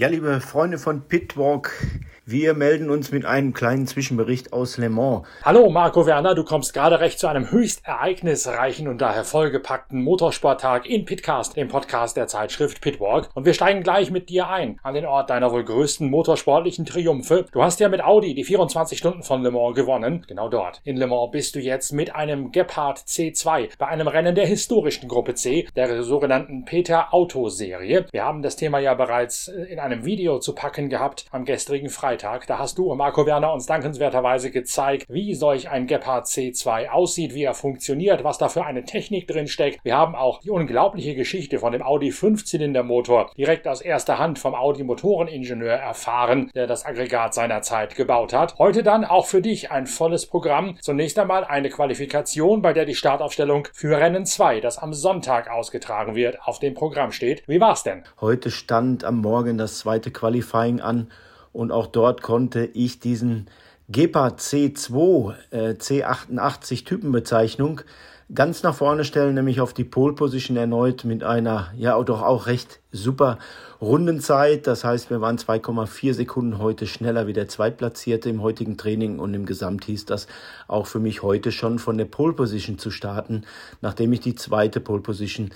Ja, liebe Freunde von Pitwalk, wir melden uns mit einem kleinen Zwischenbericht aus Le Mans. Hallo Marco Werner, du kommst gerade recht zu einem höchst ereignisreichen und daher vollgepackten Motorsporttag in Pitcast, dem Podcast der Zeitschrift Pitwalk. Und wir steigen gleich mit dir ein an den Ort deiner wohl größten motorsportlichen Triumphe. Du hast ja mit Audi die 24 Stunden von Le Mans gewonnen. Genau dort. In Le Mans bist du jetzt mit einem Gepard C2 bei einem Rennen der historischen Gruppe C, der sogenannten Peter Auto Serie. Wir haben das Thema ja bereits in einem Video zu packen gehabt am gestrigen Freitag. Freitag. Da hast du, Marco Werner, uns dankenswerterweise gezeigt, wie solch ein Gepard C2 aussieht, wie er funktioniert, was da für eine Technik drin steckt. Wir haben auch die unglaubliche Geschichte von dem Audi 5-Zylinder-Motor direkt aus erster Hand vom Audi Motoreningenieur erfahren, der das Aggregat seinerzeit gebaut hat. Heute dann auch für dich ein volles Programm. Zunächst einmal eine Qualifikation, bei der die Startaufstellung für Rennen 2, das am Sonntag ausgetragen wird, auf dem Programm steht. Wie war's denn? Heute stand am Morgen das zweite Qualifying an und auch dort konnte ich diesen Gepard C2 äh, C88 Typenbezeichnung ganz nach vorne stellen, nämlich auf die Pole Position erneut mit einer ja doch auch recht super Rundenzeit. Das heißt, wir waren 2,4 Sekunden heute schneller wie der Zweitplatzierte im heutigen Training und im Gesamt hieß das auch für mich heute schon von der Pole Position zu starten, nachdem ich die zweite Pole Position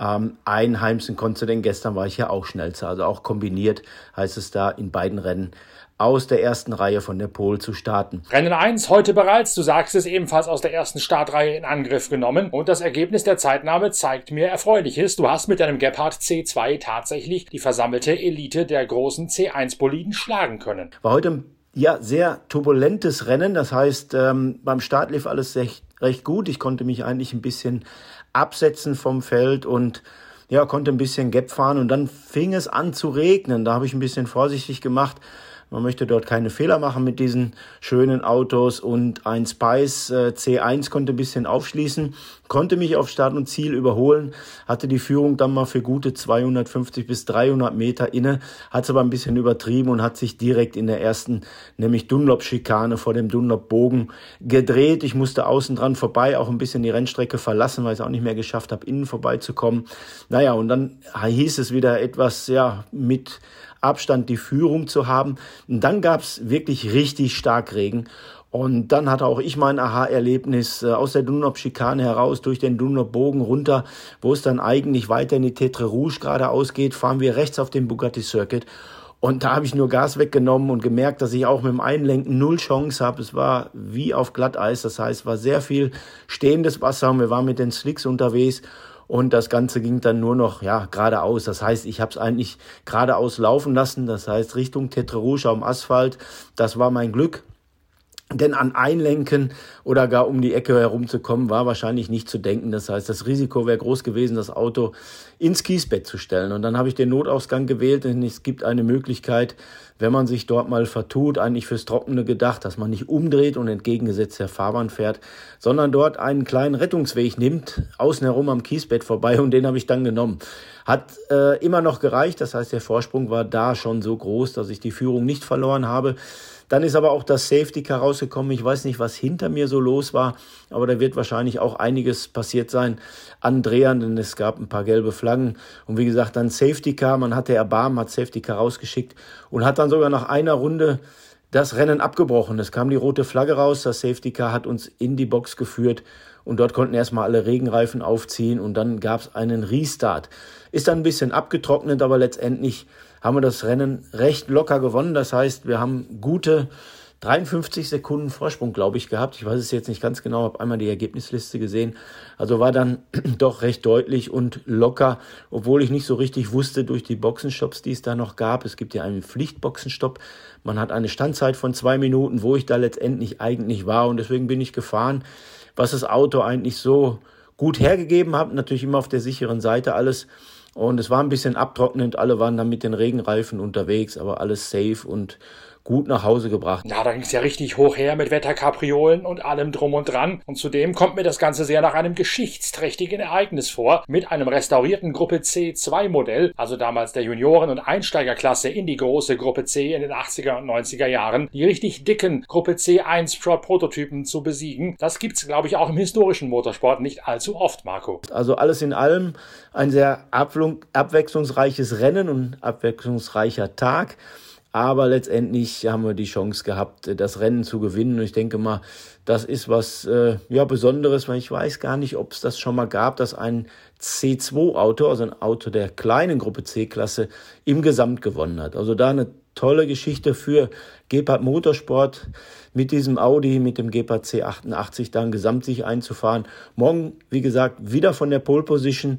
ähm, einheimsen konnte, denn gestern war ich ja auch schnellster. Also auch kombiniert heißt es da in beiden Rennen aus der ersten Reihe von der Pole zu starten. Rennen 1 heute bereits, du sagst es ebenfalls aus der ersten Startreihe in Angriff genommen und das Ergebnis der Zeitnahme zeigt mir Erfreuliches. Du hast mit deinem Gepard C2 tatsächlich die versammelte Elite der großen C1-Boliden schlagen können. War heute ein ja, sehr turbulentes Rennen, das heißt, ähm, beim Start lief alles recht, recht gut. Ich konnte mich eigentlich ein bisschen absetzen vom Feld und ja, konnte ein bisschen Gap fahren und dann fing es an zu regnen. Da habe ich ein bisschen vorsichtig gemacht, man möchte dort keine Fehler machen mit diesen schönen Autos und ein Spice äh, C1 konnte ein bisschen aufschließen, konnte mich auf Start und Ziel überholen, hatte die Führung dann mal für gute 250 bis 300 Meter inne, hat es aber ein bisschen übertrieben und hat sich direkt in der ersten, nämlich Dunlop-Schikane vor dem Dunlop-Bogen gedreht. Ich musste außen dran vorbei, auch ein bisschen die Rennstrecke verlassen, weil ich es auch nicht mehr geschafft habe, innen vorbeizukommen. Naja, und dann hieß es wieder etwas, ja, mit Abstand die Führung zu haben. Und dann gab es wirklich richtig stark Regen. Und dann hatte auch ich mein Aha-Erlebnis äh, aus der Dunlop-Schikane heraus, durch den Dunlop-Bogen runter, wo es dann eigentlich weiter in die Tetre Rouge geradeaus geht, fahren wir rechts auf den Bugatti Circuit. Und da habe ich nur Gas weggenommen und gemerkt, dass ich auch mit dem Einlenken null Chance habe. Es war wie auf Glatteis, das heißt, war sehr viel stehendes Wasser und wir waren mit den Slicks unterwegs und das Ganze ging dann nur noch ja geradeaus. Das heißt, ich habe es eigentlich geradeaus laufen lassen. Das heißt Richtung Tetre Rouge am Asphalt. Das war mein Glück. Denn an Einlenken oder gar um die Ecke herumzukommen, war wahrscheinlich nicht zu denken. Das heißt, das Risiko wäre groß gewesen, das Auto ins Kiesbett zu stellen. Und dann habe ich den Notausgang gewählt, denn es gibt eine Möglichkeit, wenn man sich dort mal vertut, eigentlich fürs Trockene gedacht, dass man nicht umdreht und entgegengesetzt der Fahrbahn fährt, sondern dort einen kleinen Rettungsweg nimmt, außen herum am Kiesbett vorbei und den habe ich dann genommen. Hat äh, immer noch gereicht, das heißt, der Vorsprung war da schon so groß, dass ich die Führung nicht verloren habe. Dann ist aber auch das Safety Car rausgekommen. Ich weiß nicht, was hinter mir so los war, aber da wird wahrscheinlich auch einiges passiert sein an Drehern, denn es gab ein paar gelbe Flaggen. Und wie gesagt, dann Safety Car. Man hatte Erbarmen, hat Safety Car rausgeschickt und hat dann sogar nach einer Runde das Rennen abgebrochen. Es kam die rote Flagge raus. Das Safety Car hat uns in die Box geführt und dort konnten erstmal alle Regenreifen aufziehen und dann gab es einen Restart. Ist dann ein bisschen abgetrocknet, aber letztendlich haben wir das Rennen recht locker gewonnen. Das heißt, wir haben gute 53 Sekunden Vorsprung, glaube ich, gehabt. Ich weiß es jetzt nicht ganz genau, habe einmal die Ergebnisliste gesehen. Also war dann doch recht deutlich und locker, obwohl ich nicht so richtig wusste durch die Boxenstopps, die es da noch gab. Es gibt ja einen Pflichtboxenstopp. Man hat eine Standzeit von zwei Minuten, wo ich da letztendlich eigentlich war und deswegen bin ich gefahren, was das Auto eigentlich so gut hergegeben hat. Natürlich immer auf der sicheren Seite alles. Und es war ein bisschen abtrocknend, alle waren dann mit den Regenreifen unterwegs, aber alles safe und gut nach Hause gebracht. Ja, da ging es ja richtig hoch her mit Wetterkapriolen und allem drum und dran. Und zudem kommt mir das Ganze sehr nach einem geschichtsträchtigen Ereignis vor, mit einem restaurierten Gruppe C2 Modell, also damals der Junioren- und Einsteigerklasse in die große Gruppe C in den 80er und 90er Jahren, die richtig dicken Gruppe C1 Prototypen zu besiegen. Das gibt's, glaube ich, auch im historischen Motorsport nicht allzu oft, Marco. Also alles in allem ein sehr abwechslungsreiches Rennen und abwechslungsreicher Tag. Aber letztendlich haben wir die Chance gehabt, das Rennen zu gewinnen. Und ich denke mal, das ist was äh, ja, Besonderes, weil ich weiß gar nicht, ob es das schon mal gab, dass ein C2-Auto, also ein Auto der kleinen Gruppe C-Klasse, im Gesamt gewonnen hat. Also da eine tolle Geschichte für Gepard Motorsport mit diesem Audi, mit dem Gepard C88 dann gesamt sich einzufahren. Morgen, wie gesagt, wieder von der Pole Position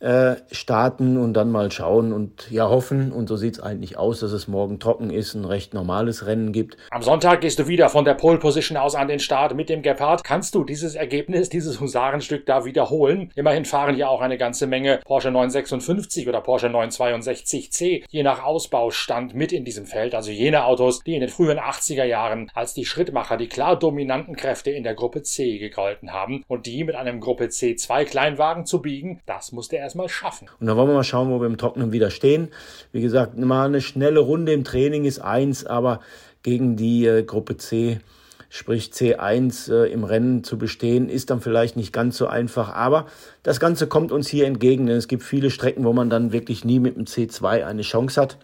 äh, starten und dann mal schauen und ja hoffen, und so sieht es eigentlich aus, dass es morgen trocken ist, ein recht normales Rennen gibt. Am Sonntag gehst du wieder von der Pole Position aus an den Start mit dem Gepard. Kannst du dieses Ergebnis, dieses Husarenstück da wiederholen? Immerhin fahren ja auch eine ganze Menge Porsche 956 oder Porsche 962C, je nach Ausbaustand mit in diesem Feld. Also jene Autos, die in den frühen 80er Jahren als die Schrittmacher, die klar dominanten Kräfte in der Gruppe C gegolten haben und die mit einem Gruppe C2 Kleinwagen zu biegen, das musste er erstmal schaffen. Und dann wollen wir mal schauen, wo wir im Trockenen wieder stehen. Wie gesagt, mal eine schnelle Runde im Training ist eins, aber gegen die äh, Gruppe C, sprich C1 äh, im Rennen zu bestehen, ist dann vielleicht nicht ganz so einfach. Aber das Ganze kommt uns hier entgegen, denn es gibt viele Strecken, wo man dann wirklich nie mit dem C2 eine Chance hat.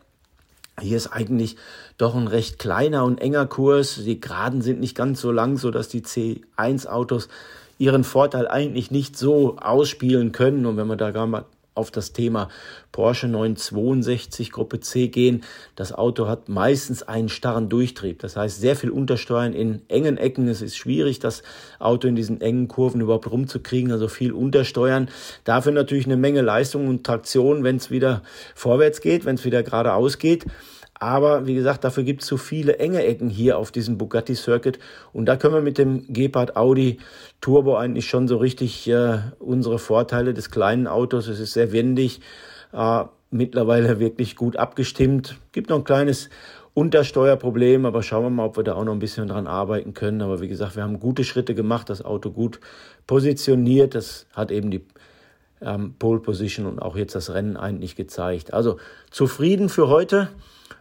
Hier ist eigentlich doch ein recht kleiner und enger Kurs. Die Geraden sind nicht ganz so lang, so dass die C1-Autos ihren Vorteil eigentlich nicht so ausspielen können. Und wenn wir da gar mal auf das Thema Porsche 962 Gruppe C gehen. Das Auto hat meistens einen starren Durchtrieb. Das heißt, sehr viel Untersteuern in engen Ecken. Es ist schwierig, das Auto in diesen engen Kurven überhaupt rumzukriegen. Also viel Untersteuern. Dafür natürlich eine Menge Leistung und Traktion, wenn es wieder vorwärts geht, wenn es wieder geradeaus geht. Aber wie gesagt, dafür gibt es so viele enge Ecken hier auf diesem Bugatti Circuit. Und da können wir mit dem Gepard Audi Turbo eigentlich schon so richtig äh, unsere Vorteile des kleinen Autos. Es ist sehr wendig, äh, mittlerweile wirklich gut abgestimmt. Gibt noch ein kleines Untersteuerproblem, aber schauen wir mal, ob wir da auch noch ein bisschen dran arbeiten können. Aber wie gesagt, wir haben gute Schritte gemacht, das Auto gut positioniert. Das hat eben die ähm, Pole Position und auch jetzt das Rennen eigentlich gezeigt. Also zufrieden für heute.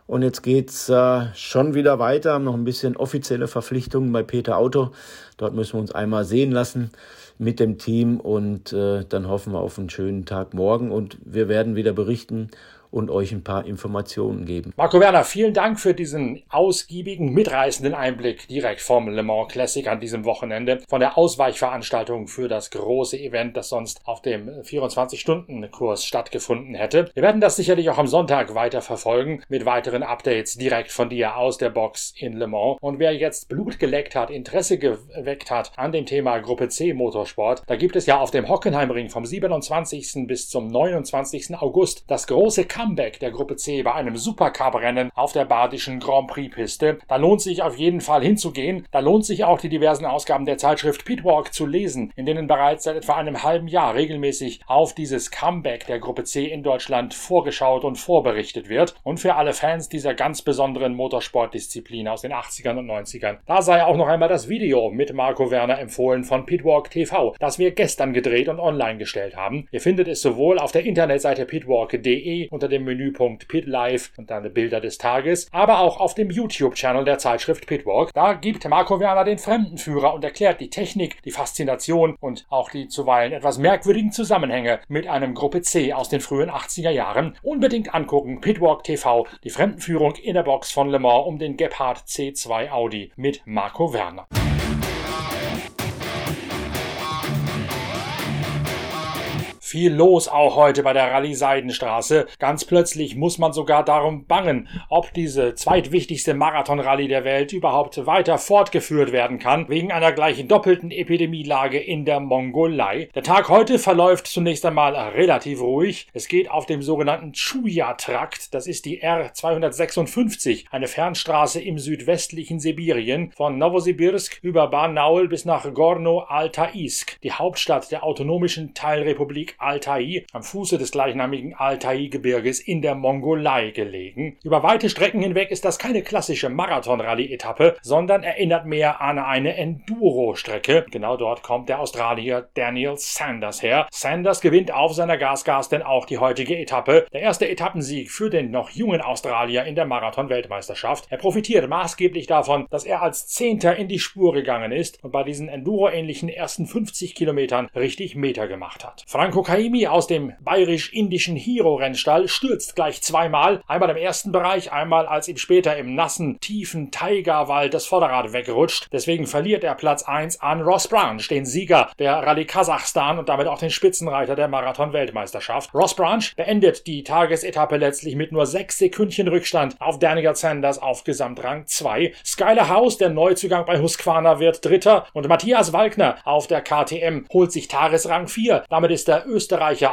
Und jetzt geht's äh, schon wieder weiter, haben noch ein bisschen offizielle Verpflichtungen bei Peter Auto. Dort müssen wir uns einmal sehen lassen mit dem Team und äh, dann hoffen wir auf einen schönen Tag morgen und wir werden wieder berichten und euch ein paar Informationen geben. Marco Werner, vielen Dank für diesen ausgiebigen, mitreißenden Einblick direkt vom Le Mans Classic an diesem Wochenende, von der Ausweichveranstaltung für das große Event, das sonst auf dem 24-Stunden-Kurs stattgefunden hätte. Wir werden das sicherlich auch am Sonntag weiter verfolgen mit weiteren Updates direkt von dir aus der Box in Le Mans. Und wer jetzt Blut geleckt hat, Interesse geweckt hat an dem Thema Gruppe C Motorsport, da gibt es ja auf dem Hockenheimring vom 27. bis zum 29. August das große Comeback der Gruppe C bei einem Supercup-Rennen auf der badischen Grand Prix-Piste. Da lohnt sich auf jeden Fall hinzugehen. Da lohnt sich auch die diversen Ausgaben der Zeitschrift Pitwalk zu lesen, in denen bereits seit etwa einem halben Jahr regelmäßig auf dieses Comeback der Gruppe C in Deutschland vorgeschaut und vorberichtet wird. Und für alle Fans dieser ganz besonderen Motorsportdisziplin aus den 80ern und 90ern, da sei auch noch einmal das Video mit Marco Werner empfohlen von Pitwalk TV, das wir gestern gedreht und online gestellt haben. Ihr findet es sowohl auf der Internetseite pitwalk.de unter dem Menüpunkt Pit Live und dann Bilder des Tages, aber auch auf dem YouTube-Channel der Zeitschrift Pitwalk. Da gibt Marco Werner den Fremdenführer und erklärt die Technik, die Faszination und auch die zuweilen etwas merkwürdigen Zusammenhänge mit einem Gruppe C aus den frühen 80er Jahren. Unbedingt angucken, Pitwalk TV, die Fremdenführung in der Box von Le Mans um den Gepard C2 Audi mit Marco Werner. Viel los auch heute bei der Rallye Seidenstraße. Ganz plötzlich muss man sogar darum bangen, ob diese zweitwichtigste Marathonrallye der Welt überhaupt weiter fortgeführt werden kann, wegen einer gleichen doppelten Epidemielage in der Mongolei. Der Tag heute verläuft zunächst einmal relativ ruhig. Es geht auf dem sogenannten Chuya-Trakt, das ist die R256, eine Fernstraße im südwestlichen Sibirien, von Novosibirsk über Barnaul bis nach Gorno-Altaisk, die Hauptstadt der autonomischen Teilrepublik Altai am Fuße des gleichnamigen Altai-Gebirges in der Mongolei gelegen. Über weite Strecken hinweg ist das keine klassische Marathon-Rallye-Etappe, sondern erinnert mehr an eine Enduro-Strecke. Genau dort kommt der Australier Daniel Sanders her. Sanders gewinnt auf seiner Gasgas denn auch die heutige Etappe. Der erste Etappensieg für den noch jungen Australier in der Marathon-Weltmeisterschaft. Er profitiert maßgeblich davon, dass er als Zehnter in die Spur gegangen ist und bei diesen Enduro-ähnlichen ersten 50 Kilometern richtig Meter gemacht hat. Franco Kaimi aus dem bayerisch-indischen Hiro-Rennstall stürzt gleich zweimal. Einmal im ersten Bereich, einmal als ihm später im nassen, tiefen Taiga-Wald das Vorderrad wegrutscht. Deswegen verliert er Platz 1 an Ross Branch, den Sieger der Rallye Kasachstan und damit auch den Spitzenreiter der Marathon-Weltmeisterschaft. Ross Branch beendet die Tagesetappe letztlich mit nur sechs Sekündchen Rückstand auf Daniel Sanders auf Gesamtrang 2. Skyler House, der Neuzugang bei Husqvarna, wird Dritter und Matthias Walkner auf der KTM holt sich Tagesrang 4. Damit ist der Österreicher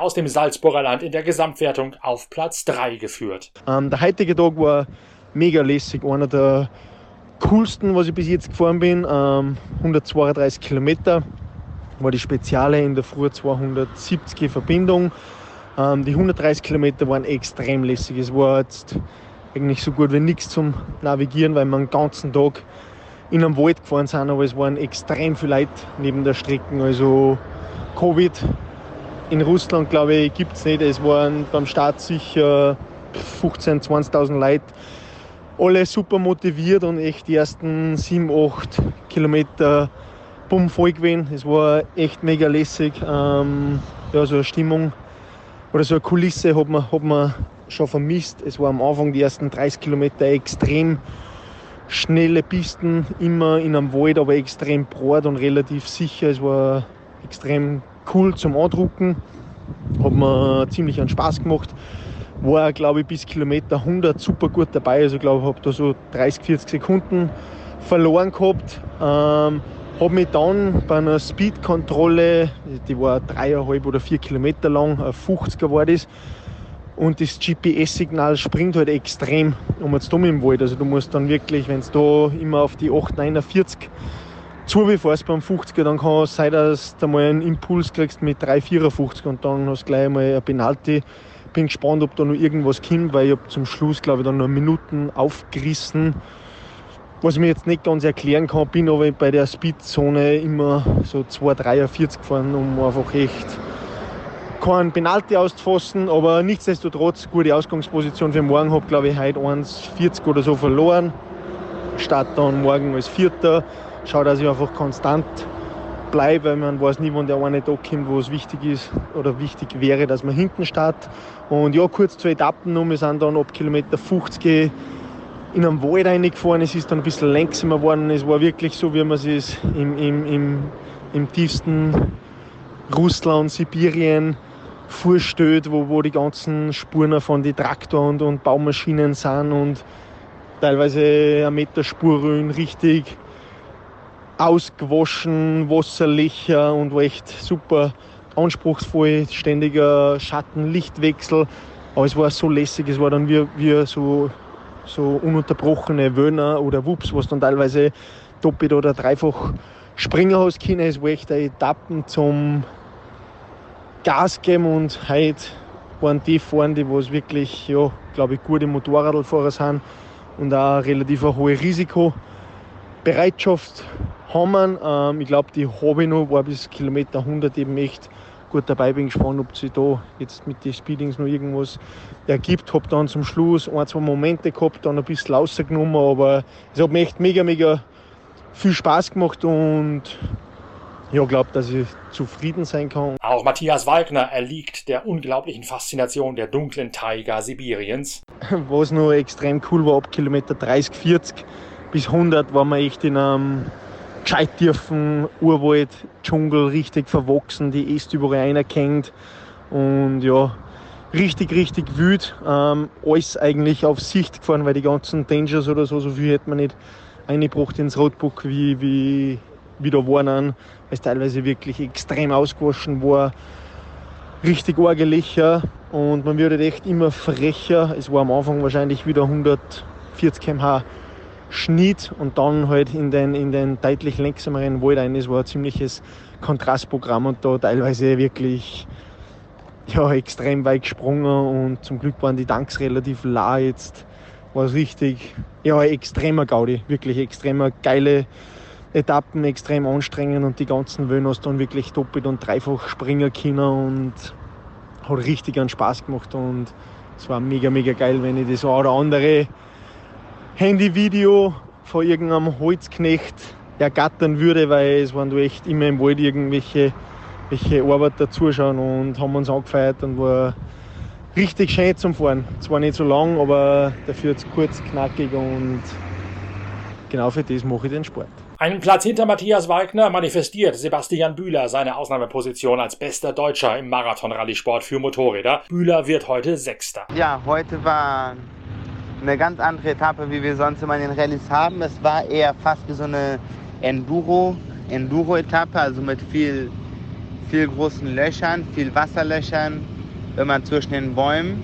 aus dem Salzburger Land in der Gesamtwertung auf Platz 3 geführt. Ähm, der heutige Tag war mega lässig, einer der coolsten, was ich bis jetzt gefahren bin. Ähm, 132 Kilometer war die Speziale in der Früh 270 Verbindung. Ähm, die 130 Kilometer waren extrem lässig. Es war jetzt eigentlich so gut wie nichts zum Navigieren, weil wir den ganzen Tag in einem Wald gefahren sind, aber es waren extrem viele Leute neben der Strecke. Also Covid in Russland, glaube ich, gibt es nicht. Es waren beim Start sicher 15.000, 20.000 Leute. Alle super motiviert und echt die ersten 7, 8 Kilometer bumm voll gewesen. Es war echt mega lässig. Ähm, ja, so eine Stimmung oder so eine Kulisse hat man, hat man schon vermisst. Es war am Anfang die ersten 30 Kilometer extrem schnelle Pisten, immer in einem Wald, aber extrem breit und relativ sicher. Es war extrem cool zum Andrucken. Hat mir ziemlich einen Spaß gemacht. War, glaube ich, bis Kilometer 100 super gut dabei. Also, glaube ich, habe da so 30, 40 Sekunden verloren gehabt. Ähm, habe mich dann bei einer Speedkontrolle, die war dreieinhalb oder vier Kilometer lang, 50er war das, und das GPS-Signal springt halt extrem um jetzt dumm im Wald. Also du musst dann wirklich, wenn du da immer auf die 849 zufährst beim 50er, dann kann es sein, dass du mal einen Impuls kriegst mit 354 und dann hast du gleich mal ein Penalty. Bin gespannt, ob da noch irgendwas kommt, weil ich habe zum Schluss, glaube ich, dann noch Minuten aufgerissen. Was ich mir jetzt nicht ganz erklären kann, bin aber bei der Speedzone immer so 2,43 gefahren, um einfach echt keinen Penalty auszufassen, aber nichtsdestotrotz gute Ausgangsposition für morgen. Habe glaube ich heute 1,40 oder so verloren. Start dann morgen als Vierter. Schau, dass ich einfach konstant bleibe, weil man weiß nie, wann der eine Tag kommt, wo es wichtig ist oder wichtig wäre, dass man hinten startet. Und ja, kurz zur Etappen noch. Wir sind dann ab Kilometer 50 in einem Wald reingefahren. Es ist dann ein bisschen langsamer geworden. Es war wirklich so, wie man es im, im, im, im tiefsten Russland, Sibirien vorstellt, wo, wo die ganzen Spuren von den Traktor und, und Baumaschinen sind und teilweise ein Meter Spurröhren richtig ausgewaschen, Wasserlöcher und war echt super anspruchsvoll, ständiger Schatten-Lichtwechsel. Aber es war so lässig, es war dann wie, wie so, so ununterbrochene Wöhner oder Wups, was dann teilweise doppelt oder dreifach springen hast können. Es war echt eine Etappen zum Gas geben und heute waren die fahren, die was wirklich, ja, glaube ich, gute Motorradfahrer sind und auch relativ eine hohe Risikobereitschaft haben. Ähm, ich glaube, die habe ich noch, war bis Kilometer 100 eben echt gut dabei. Bin gespannt, ob sich da jetzt mit den Speedings noch irgendwas ergibt. Habe dann zum Schluss ein, zwei Momente gehabt, dann ein bisschen rausgenommen, aber es hat mir echt mega, mega viel Spaß gemacht und ja, glaube, dass ich zufrieden sein kann. Auch Matthias Wagner erliegt der unglaublichen Faszination der dunklen Taiga Sibiriens. Was nur extrem cool war, ab Kilometer 30, 40 bis 100 war man echt in einem gescheit tiefen Urwald, Dschungel, richtig verwachsen, die Äste überall einerkennt und ja, richtig, richtig wüt. Ähm, alles eigentlich auf Sicht gefahren, weil die ganzen Dangers oder so, so viel hätte man nicht eingebracht ins Roadbook wie, wie wieder waren, weil es teilweise wirklich extrem ausgewaschen war, richtig argelicher und man wird echt immer frecher. Es war am Anfang wahrscheinlich wieder 140 km/h Schnitt und dann halt in den, in den deutlich langsameren Wald rein. Es war ein ziemliches Kontrastprogramm und da teilweise wirklich ja, extrem weit gesprungen und zum Glück waren die Tanks relativ la jetzt. War es richtig, ja, extremer Gaudi, wirklich extremer geile Etappen, extrem anstrengend und die ganzen Wöhnen hast dann wirklich doppelt und dreifach springen können und hat richtig einen Spaß gemacht und es war mega, mega geil, wenn ich das ein oder andere Handyvideo von irgendeinem Holzknecht ergattern würde, weil es waren da echt immer im Wald irgendwelche welche Arbeiter zuschauen und haben uns angefeiert und war richtig schön zum Fahren. Zwar nicht so lang, aber dafür jetzt kurz, knackig und genau für das mache ich den Sport. Einen Platz hinter Matthias Wagner manifestiert Sebastian Bühler seine Ausnahmeposition als bester Deutscher im Marathon-Rallye-Sport für Motorräder. Bühler wird heute Sechster. Ja, heute war eine ganz andere Etappe, wie wir sonst immer in den Rallyes haben. Es war eher fast wie so eine Enduro, Enduro-Etappe, also mit viel, viel großen Löchern, viel Wasserlöchern, immer zwischen den Bäumen.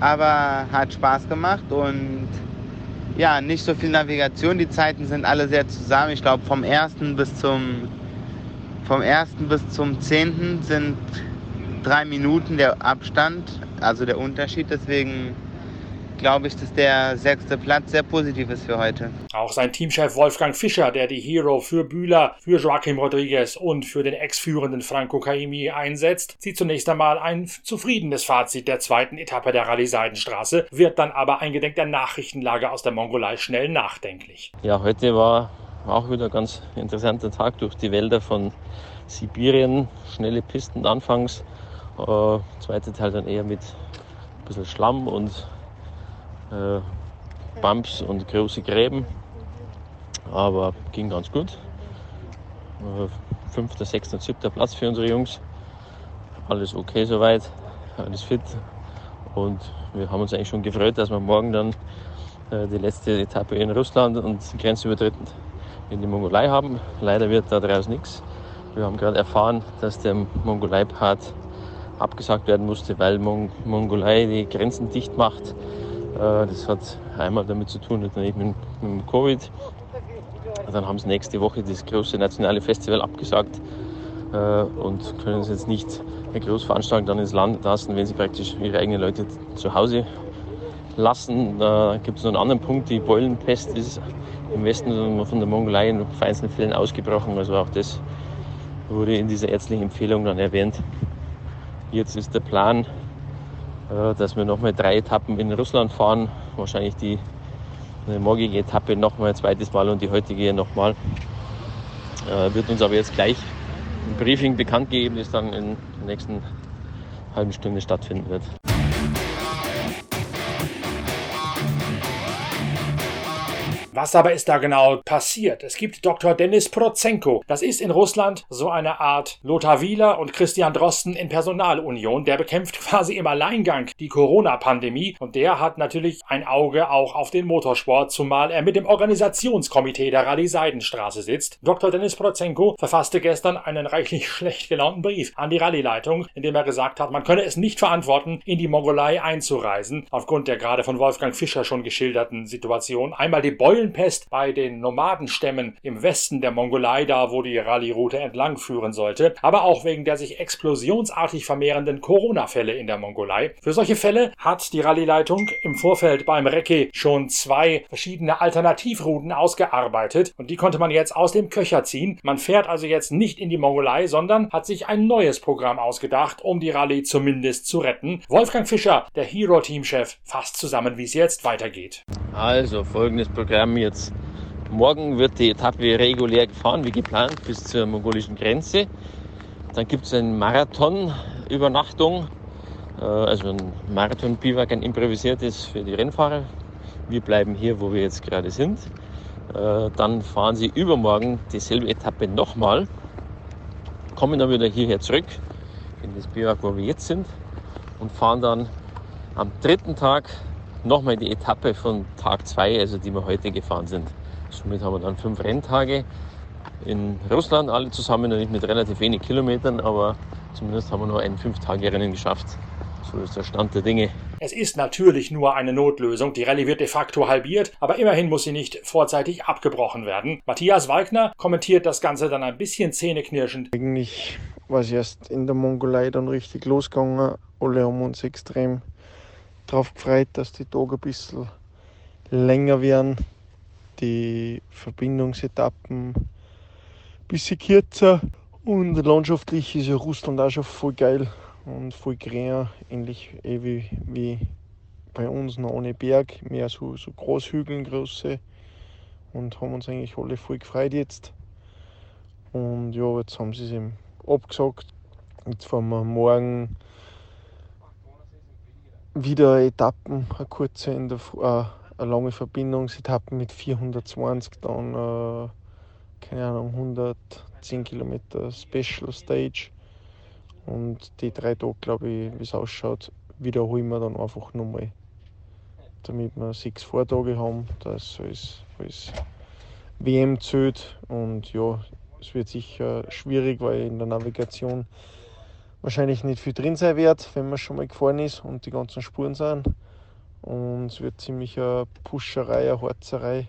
Aber hat Spaß gemacht und ja, nicht so viel Navigation. Die Zeiten sind alle sehr zusammen. Ich glaube, vom 1. bis zum vom 1. bis zum 10. sind drei Minuten der Abstand, also der Unterschied. Deswegen glaube ich, dass der sechste Platz sehr positiv ist für heute. Auch sein Teamchef Wolfgang Fischer, der die Hero für Bühler, für Joaquim Rodriguez und für den ex-führenden Franco Caimi einsetzt, zieht zunächst einmal ein zufriedenes Fazit der zweiten Etappe der Rallye Seidenstraße, wird dann aber eingedenk der Nachrichtenlage aus der Mongolei schnell nachdenklich. Ja, heute war auch wieder ein ganz interessanter Tag durch die Wälder von Sibirien. Schnelle Pisten anfangs, äh, zweite Teil dann eher mit ein bisschen Schlamm und äh, Bumps und große Gräben. Aber ging ganz gut. Äh, fünfter, sechster, siebter Platz für unsere Jungs. Alles okay soweit, alles fit. Und wir haben uns eigentlich schon gefreut, dass wir morgen dann äh, die letzte Etappe in Russland und grenzübertrittend in die Mongolei haben. Leider wird daraus nichts. Wir haben gerade erfahren, dass der Mongolei-Part abgesagt werden musste, weil Mong Mongolei die Grenzen dicht macht das hat einmal damit zu tun, mit, mit, mit Covid. Dann haben sie nächste Woche das große nationale Festival abgesagt äh, und können es jetzt nicht eine Großveranstaltung dann ins Land lassen, wenn sie praktisch ihre eigenen Leute zu Hause lassen. Da gibt es noch einen anderen Punkt, die Beulenpest ist im Westen von der Mongolei in feinsten Fällen ausgebrochen. Also auch das wurde in dieser ärztlichen Empfehlung dann erwähnt. Jetzt ist der Plan, äh, dass wir nochmal drei Etappen in Russland fahren. Wahrscheinlich die morgige Etappe nochmal ein zweites Mal und die heutige nochmal. Äh, wird uns aber jetzt gleich ein Briefing bekannt geben, das dann in der nächsten halben Stunde stattfinden wird. Was aber ist da genau passiert? Es gibt Dr. Denis Prozenko. Das ist in Russland so eine Art Lothar Wieler und Christian Drosten in Personalunion. Der bekämpft quasi im Alleingang die Corona-Pandemie und der hat natürlich ein Auge auch auf den Motorsport, zumal er mit dem Organisationskomitee der Rallye Seidenstraße sitzt. Dr. Denis Prozenko verfasste gestern einen reichlich schlecht gelaunten Brief an die Rallye-Leitung, in dem er gesagt hat, man könne es nicht verantworten, in die Mongolei einzureisen, aufgrund der gerade von Wolfgang Fischer schon geschilderten Situation. Einmal die Beulen Eulenpest bei den Nomadenstämmen im Westen der Mongolei, da wo die Rallye-Route entlang führen sollte, aber auch wegen der sich explosionsartig vermehrenden Corona-Fälle in der Mongolei. Für solche Fälle hat die Rallye-Leitung im Vorfeld beim Recce schon zwei verschiedene Alternativrouten ausgearbeitet und die konnte man jetzt aus dem Köcher ziehen. Man fährt also jetzt nicht in die Mongolei, sondern hat sich ein neues Programm ausgedacht, um die Rallye zumindest zu retten. Wolfgang Fischer, der Hero-Teamchef, fasst zusammen, wie es jetzt weitergeht. Also folgendes Programm jetzt. Morgen wird die Etappe regulär gefahren, wie geplant, bis zur mongolischen Grenze. Dann gibt es eine Marathon-Übernachtung, äh, also ein Marathon-Biwak, ein improvisiertes für die Rennfahrer. Wir bleiben hier, wo wir jetzt gerade sind. Äh, dann fahren sie übermorgen dieselbe Etappe nochmal, kommen dann wieder hierher zurück, in das Biwak, wo wir jetzt sind, und fahren dann am dritten Tag nochmal die Etappe von Tag 2, also die wir heute gefahren sind. Somit haben wir dann fünf Renntage in Russland, alle zusammen, nicht mit relativ wenig Kilometern, aber zumindest haben wir nur ein Fünf-Tage-Rennen geschafft. So ist der Stand der Dinge. Es ist natürlich nur eine Notlösung. Die Rallye wird de facto halbiert, aber immerhin muss sie nicht vorzeitig abgebrochen werden. Matthias Wagner kommentiert das Ganze dann ein bisschen zähneknirschend. Eigentlich war es erst in der Mongolei dann richtig losgegangen. Alle haben uns extrem darauf gefreut, dass die Tage ein bisschen länger werden, die Verbindungsetappen ein bisschen kürzer und landschaftlich ist ja Russland auch schon voll geil und voll grün, ähnlich eh wie, wie bei uns noch ohne Berg, mehr so, so Großhügeln, große und haben uns eigentlich alle voll gefreut jetzt. Und ja, jetzt haben sie es eben abgesagt. Jetzt fahren wir morgen wieder Etappen, eine kurze, in der, äh, eine lange Verbindungsetappe mit 420, dann äh, keine Ahnung, 110 Kilometer Special Stage. Und die drei Tage, glaube ich, wie es ausschaut, wiederholen wir dann einfach nochmal. Damit wir sechs Vortage haben, dass alles, alles WM zählt. Und ja, es wird sicher schwierig, weil in der Navigation wahrscheinlich nicht viel drin sein wird, wenn man schon mal gefahren ist und die ganzen Spuren sind. Und es wird ziemlich eine Puscherei, eine Harzerei.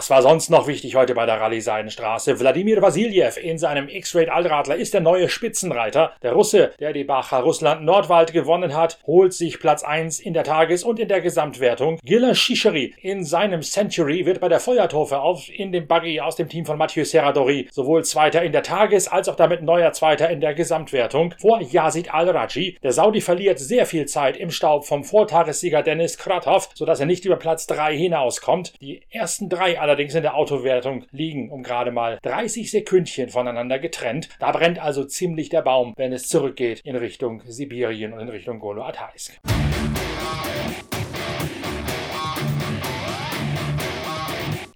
Was war sonst noch wichtig heute bei der Rallye Seidenstraße? Wladimir Vasiljev in seinem X-Raid Allradler ist der neue Spitzenreiter. Der Russe, der die Bacher Russland Nordwald gewonnen hat, holt sich Platz 1 in der Tages- und in der Gesamtwertung. Gila Shisheri in seinem Century wird bei der Feuertaufe auf in dem Buggy aus dem Team von Mathieu Serradori sowohl Zweiter in der Tages- als auch damit neuer Zweiter in der Gesamtwertung vor Yazid Al-Raji. Der Saudi verliert sehr viel Zeit im Staub vom Vortagessieger Dennis Kratov, sodass er nicht über Platz 3 hinauskommt. Die ersten drei allerdings in der Autowertung liegen um gerade mal 30 Sekündchen voneinander getrennt. Da brennt also ziemlich der Baum, wenn es zurückgeht in Richtung Sibirien und in Richtung Golo-Ataisk.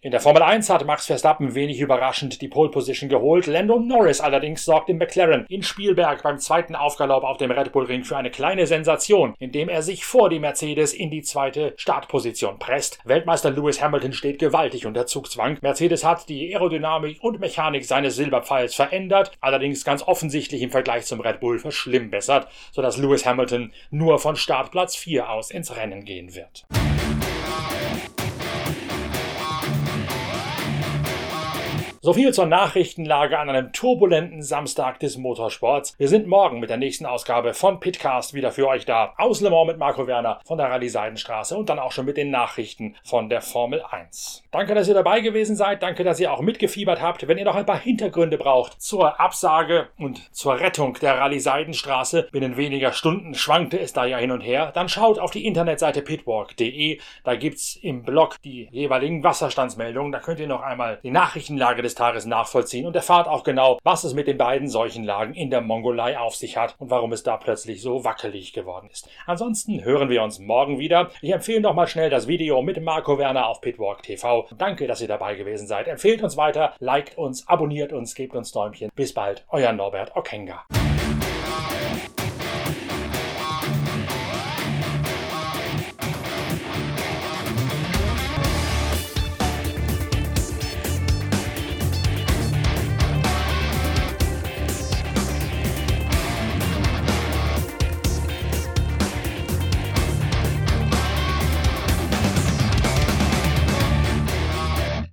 In der Formel 1 hat Max Verstappen wenig überraschend die Pole Position geholt. Lando Norris allerdings sorgt im McLaren in Spielberg beim zweiten Aufgalopp auf dem Red Bull Ring für eine kleine Sensation, indem er sich vor die Mercedes in die zweite Startposition presst. Weltmeister Lewis Hamilton steht gewaltig unter Zugzwang. Mercedes hat die Aerodynamik und Mechanik seines Silberpfeils verändert, allerdings ganz offensichtlich im Vergleich zum Red Bull verschlimmbessert, sodass Lewis Hamilton nur von Startplatz 4 aus ins Rennen gehen wird. So viel zur Nachrichtenlage an einem turbulenten Samstag des Motorsports. Wir sind morgen mit der nächsten Ausgabe von Pitcast wieder für euch da. Aus Le Mans mit Marco Werner von der Rallye Seidenstraße und dann auch schon mit den Nachrichten von der Formel 1. Danke, dass ihr dabei gewesen seid. Danke, dass ihr auch mitgefiebert habt. Wenn ihr noch ein paar Hintergründe braucht zur Absage und zur Rettung der Rallye Seidenstraße, binnen weniger Stunden schwankte es da ja hin und her, dann schaut auf die Internetseite pitwalk.de. Da gibt's im Blog die jeweiligen Wasserstandsmeldungen. Da könnt ihr noch einmal die Nachrichtenlage des Tages nachvollziehen und erfahrt auch genau, was es mit den beiden Seuchenlagen in der Mongolei auf sich hat und warum es da plötzlich so wackelig geworden ist. Ansonsten hören wir uns morgen wieder. Ich empfehle noch mal schnell das Video mit Marco Werner auf Pitwalk TV. Danke, dass ihr dabei gewesen seid. Empfehlt uns weiter, liked uns, abonniert uns, gebt uns Däumchen. Bis bald, euer Norbert Okenga.